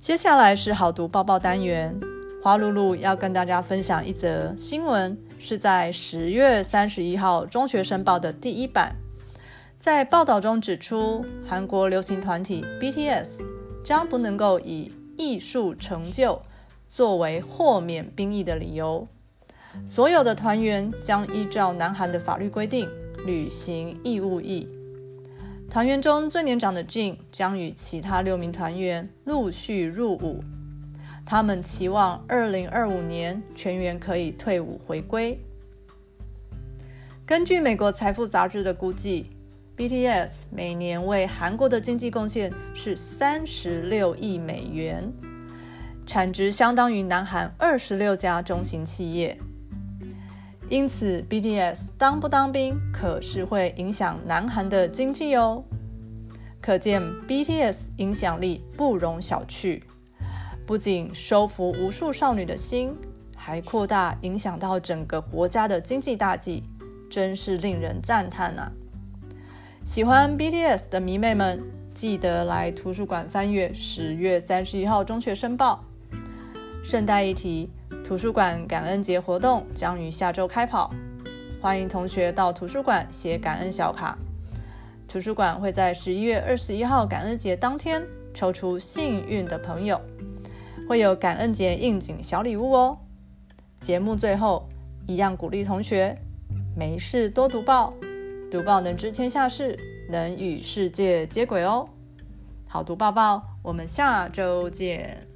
接下来是好读报报单元，花露露要跟大家分享一则新闻，是在十月三十一号《中学生报》的第一版。在报道中指出，韩国流行团体 BTS 将不能够以艺术成就作为豁免兵役的理由，所有的团员将依照南韩的法律规定履行义务役。团员中最年长的 Jin 将与其他六名团员陆续入伍，他们期望2025年全员可以退伍回归。根据美国财富杂志的估计。BTS 每年为韩国的经济贡献是三十六亿美元，产值相当于南韩二十六家中型企业。因此，BTS 当不当兵可是会影响南韩的经济哦。可见 BTS 影响力不容小觑，不仅收服无数少女的心，还扩大影响到整个国家的经济大计，真是令人赞叹啊！喜欢 BTS 的迷妹们，记得来图书馆翻阅十月三十一号《中学申报》。顺带一提，图书馆感恩节活动将于下周开跑，欢迎同学到图书馆写感恩小卡。图书馆会在十一月二十一号感恩节当天抽出幸运的朋友，会有感恩节应景小礼物哦。节目最后，一样鼓励同学没事多读报。读报能知天下事，能与世界接轨哦。好读报报，我们下周见。